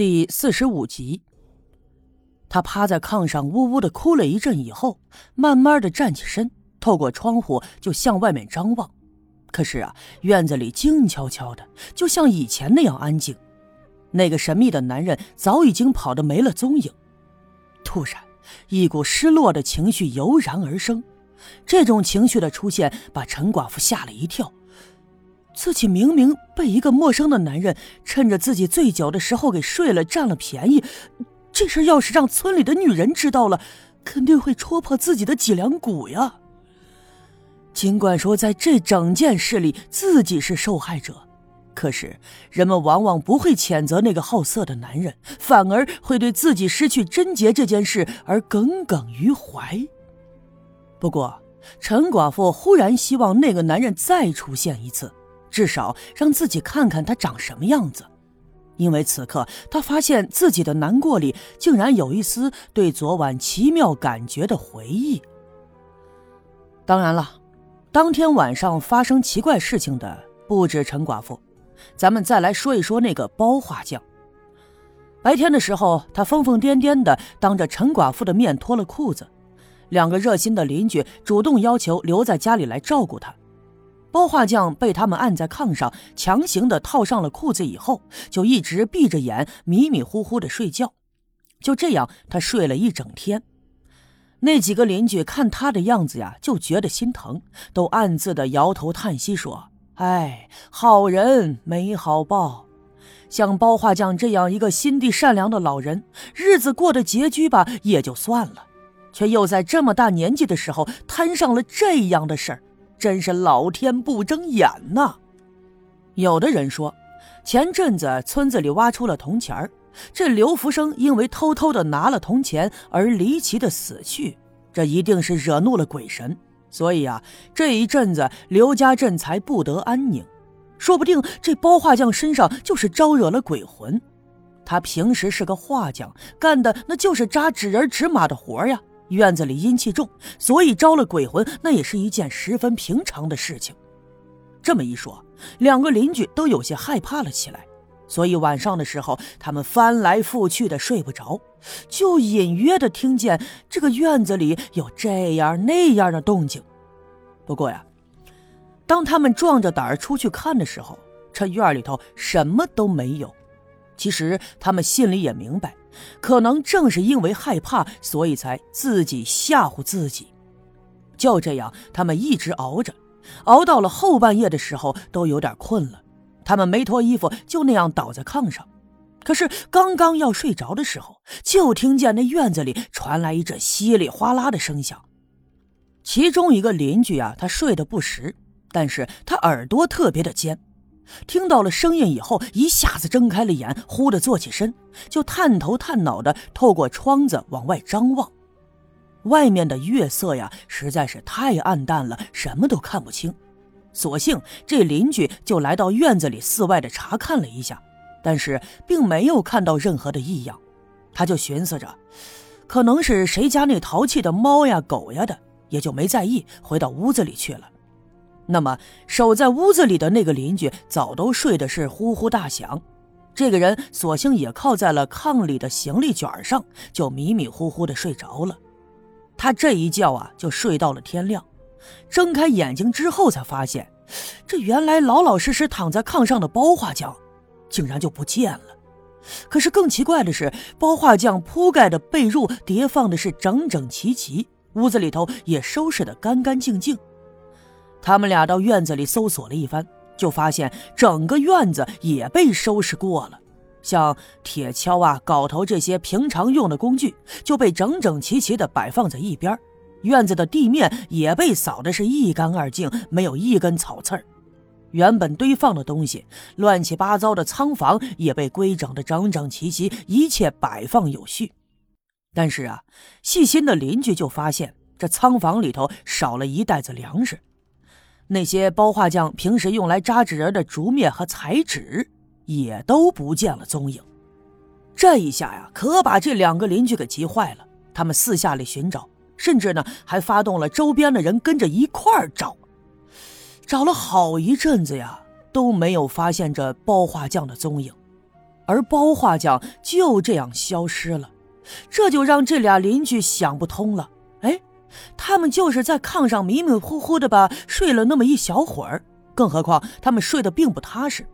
第四十五集，他趴在炕上呜呜的哭了一阵以后，慢慢的站起身，透过窗户就向外面张望。可是啊，院子里静悄悄的，就像以前那样安静。那个神秘的男人早已经跑得没了踪影。突然，一股失落的情绪油然而生，这种情绪的出现把陈寡妇吓了一跳。自己明明被一个陌生的男人趁着自己醉酒的时候给睡了，占了便宜。这事要是让村里的女人知道了，肯定会戳破自己的脊梁骨呀。尽管说在这整件事里自己是受害者，可是人们往往不会谴责那个好色的男人，反而会对自己失去贞洁这件事而耿耿于怀。不过，陈寡妇忽然希望那个男人再出现一次。至少让自己看看他长什么样子，因为此刻他发现自己的难过里竟然有一丝对昨晚奇妙感觉的回忆。当然了，当天晚上发生奇怪事情的不止陈寡妇，咱们再来说一说那个包画匠。白天的时候，他疯疯癫癫的当着陈寡妇的面脱了裤子，两个热心的邻居主动要求留在家里来照顾他。包画匠被他们按在炕上，强行的套上了裤子以后，就一直闭着眼，迷迷糊糊的睡觉。就这样，他睡了一整天。那几个邻居看他的样子呀，就觉得心疼，都暗自的摇头叹息说：“哎，好人没好报。像包画匠这样一个心地善良的老人，日子过得拮据吧也就算了，却又在这么大年纪的时候摊上了这样的事儿。”真是老天不睁眼呐！有的人说，前阵子村子里挖出了铜钱儿，这刘福生因为偷偷的拿了铜钱而离奇的死去，这一定是惹怒了鬼神，所以啊，这一阵子刘家镇才不得安宁。说不定这包画匠身上就是招惹了鬼魂，他平时是个画匠，干的那就是扎纸人纸马的活呀。院子里阴气重，所以招了鬼魂，那也是一件十分平常的事情。这么一说，两个邻居都有些害怕了起来。所以晚上的时候，他们翻来覆去的睡不着，就隐约的听见这个院子里有这样那样的动静。不过呀，当他们壮着胆儿出去看的时候，这院里头什么都没有。其实他们心里也明白。可能正是因为害怕，所以才自己吓唬自己。就这样，他们一直熬着，熬到了后半夜的时候，都有点困了。他们没脱衣服，就那样倒在炕上。可是刚刚要睡着的时候，就听见那院子里传来一阵稀里哗啦的声响。其中一个邻居啊，他睡得不实，但是他耳朵特别的尖。听到了声音以后，一下子睁开了眼，忽的坐起身，就探头探脑的透过窗子往外张望。外面的月色呀，实在是太暗淡了，什么都看不清。索性这邻居就来到院子里四外的查看了一下，但是并没有看到任何的异样。他就寻思着，可能是谁家那淘气的猫呀、狗呀的，也就没在意，回到屋子里去了。那么，守在屋子里的那个邻居早都睡的是呼呼大响，这个人索性也靠在了炕里的行李卷上，就迷迷糊糊的睡着了。他这一觉啊，就睡到了天亮。睁开眼睛之后，才发现，这原来老老实实躺在炕上的包画匠，竟然就不见了。可是更奇怪的是，包画匠铺盖的被褥叠放的是整整齐齐，屋子里头也收拾得干干净净。他们俩到院子里搜索了一番，就发现整个院子也被收拾过了，像铁锹啊、镐头这些平常用的工具就被整整齐齐地摆放在一边，院子的地面也被扫得是一干二净，没有一根草刺儿。原本堆放的东西，乱七八糟的仓房也被规整得整整齐齐，一切摆放有序。但是啊，细心的邻居就发现这仓房里头少了一袋子粮食。那些包画匠平时用来扎纸人的竹篾和彩纸也都不见了踪影，这一下呀，可把这两个邻居给急坏了。他们四下里寻找，甚至呢还发动了周边的人跟着一块儿找，找了好一阵子呀，都没有发现这包画匠的踪影。而包画匠就这样消失了，这就让这俩邻居想不通了。他们就是在炕上迷迷糊糊的吧睡了那么一小会儿，更何况他们睡得并不踏实。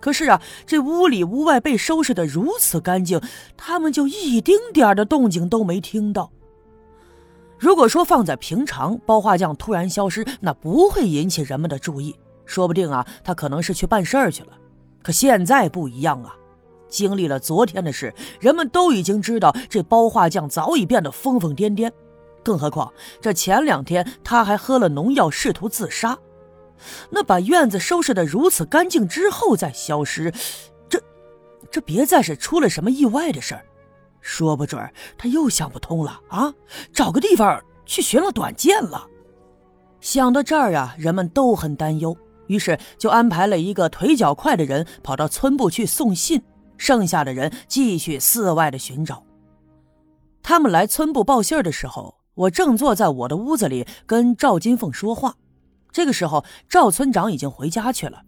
可是啊，这屋里屋外被收拾得如此干净，他们就一丁点的动静都没听到。如果说放在平常，包画匠突然消失，那不会引起人们的注意，说不定啊，他可能是去办事儿去了。可现在不一样啊，经历了昨天的事，人们都已经知道这包画匠早已变得疯疯癫癫，更何况这前两天他还喝了农药，试图自杀。那把院子收拾得如此干净之后再消失，这，这别再是出了什么意外的事儿，说不准他又想不通了啊，找个地方去寻了短见了。想到这儿啊，人们都很担忧，于是就安排了一个腿脚快的人跑到村部去送信，剩下的人继续寺外的寻找。他们来村部报信的时候，我正坐在我的屋子里跟赵金凤说话。这个时候，赵村长已经回家去了。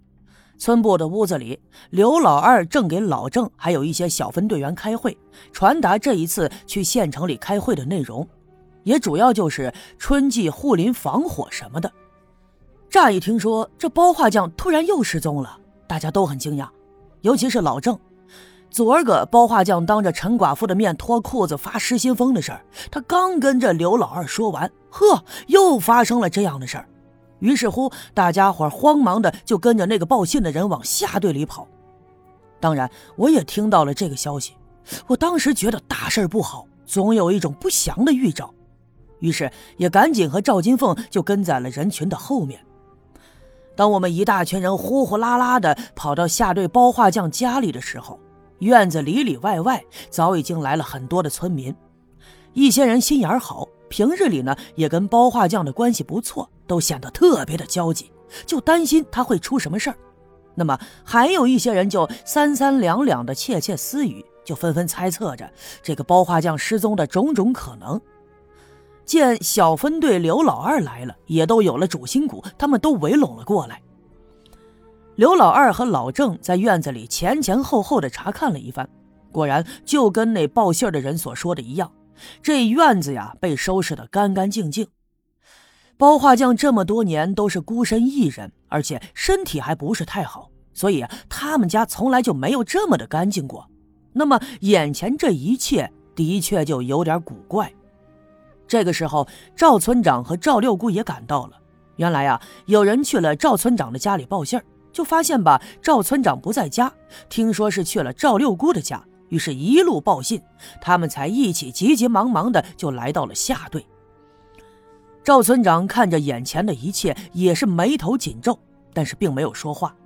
村部的屋子里，刘老二正给老郑还有一些小分队员开会，传达这一次去县城里开会的内容，也主要就是春季护林防火什么的。乍一听说这包画匠突然又失踪了，大家都很惊讶，尤其是老郑。昨儿个包画匠当着陈寡妇的面脱裤子发失心疯的事儿，他刚跟着刘老二说完，呵，又发生了这样的事儿。于是乎，大家伙慌忙的就跟着那个报信的人往下队里跑。当然，我也听到了这个消息。我当时觉得大事不好，总有一种不祥的预兆，于是也赶紧和赵金凤就跟在了人群的后面。当我们一大群人呼呼啦啦的跑到下队包画匠家里的时候，院子里里外外早已经来了很多的村民，一些人心眼好。平日里呢，也跟包画匠的关系不错，都显得特别的焦急，就担心他会出什么事儿。那么还有一些人就三三两两的窃窃私语，就纷纷猜测着这个包画匠失踪的种种可能。见小分队刘老二来了，也都有了主心骨，他们都围拢了过来。刘老二和老郑在院子里前前后后的查看了一番，果然就跟那报信的人所说的一样。这院子呀，被收拾得干干净净。包画匠这么多年都是孤身一人，而且身体还不是太好，所以，他们家从来就没有这么的干净过。那么眼前这一切的确就有点古怪。这个时候，赵村长和赵六姑也赶到了。原来啊，有人去了赵村长的家里报信就发现吧，赵村长不在家，听说是去了赵六姑的家。于是，一路报信，他们才一起急急忙忙的就来到了下队。赵村长看着眼前的一切，也是眉头紧皱，但是并没有说话。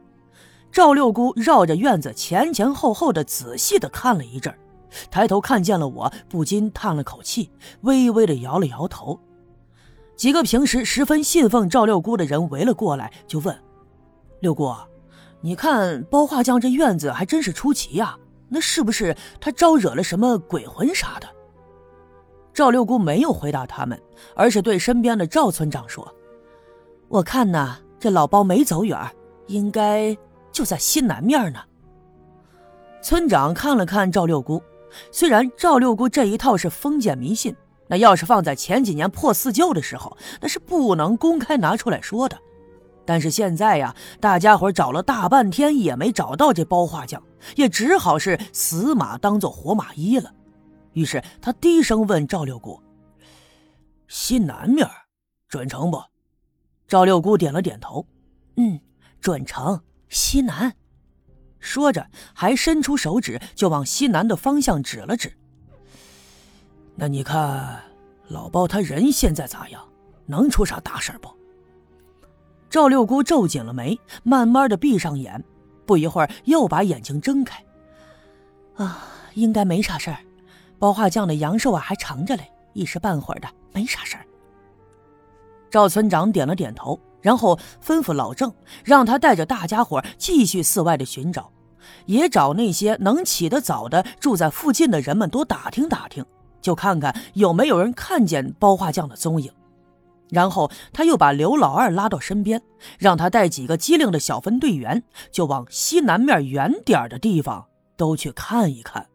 赵六姑绕着院子前前后后的仔细的看了一阵，抬头看见了我，不禁叹了口气，微微的摇了摇头。几个平时十分信奉赵六姑的人围了过来，就问：“六姑，你看包画匠这院子还真是出奇呀。”那是不是他招惹了什么鬼魂啥的？赵六姑没有回答他们，而是对身边的赵村长说：“我看呐，这老包没走远，应该就在西南面呢。”村长看了看赵六姑，虽然赵六姑这一套是封建迷信，那要是放在前几年破四旧的时候，那是不能公开拿出来说的。但是现在呀，大家伙找了大半天也没找到这包画匠，也只好是死马当做活马医了。于是他低声问赵六姑：“西南面，准成不？”赵六姑点了点头：“嗯，准成西南。”说着还伸出手指就往西南的方向指了指。那你看，老包他人现在咋样？能出啥大事不？赵六姑皱紧了眉，慢慢的闭上眼，不一会儿又把眼睛睁开。啊，应该没啥事儿，包画匠的阳寿啊还长着嘞，一时半会儿的没啥事儿。赵村长点了点头，然后吩咐老郑，让他带着大家伙继续寺外的寻找，也找那些能起得早的住在附近的人们多打听打听，就看看有没有人看见包画匠的踪影。然后他又把刘老二拉到身边，让他带几个机灵的小分队员，就往西南面远点的地方都去看一看。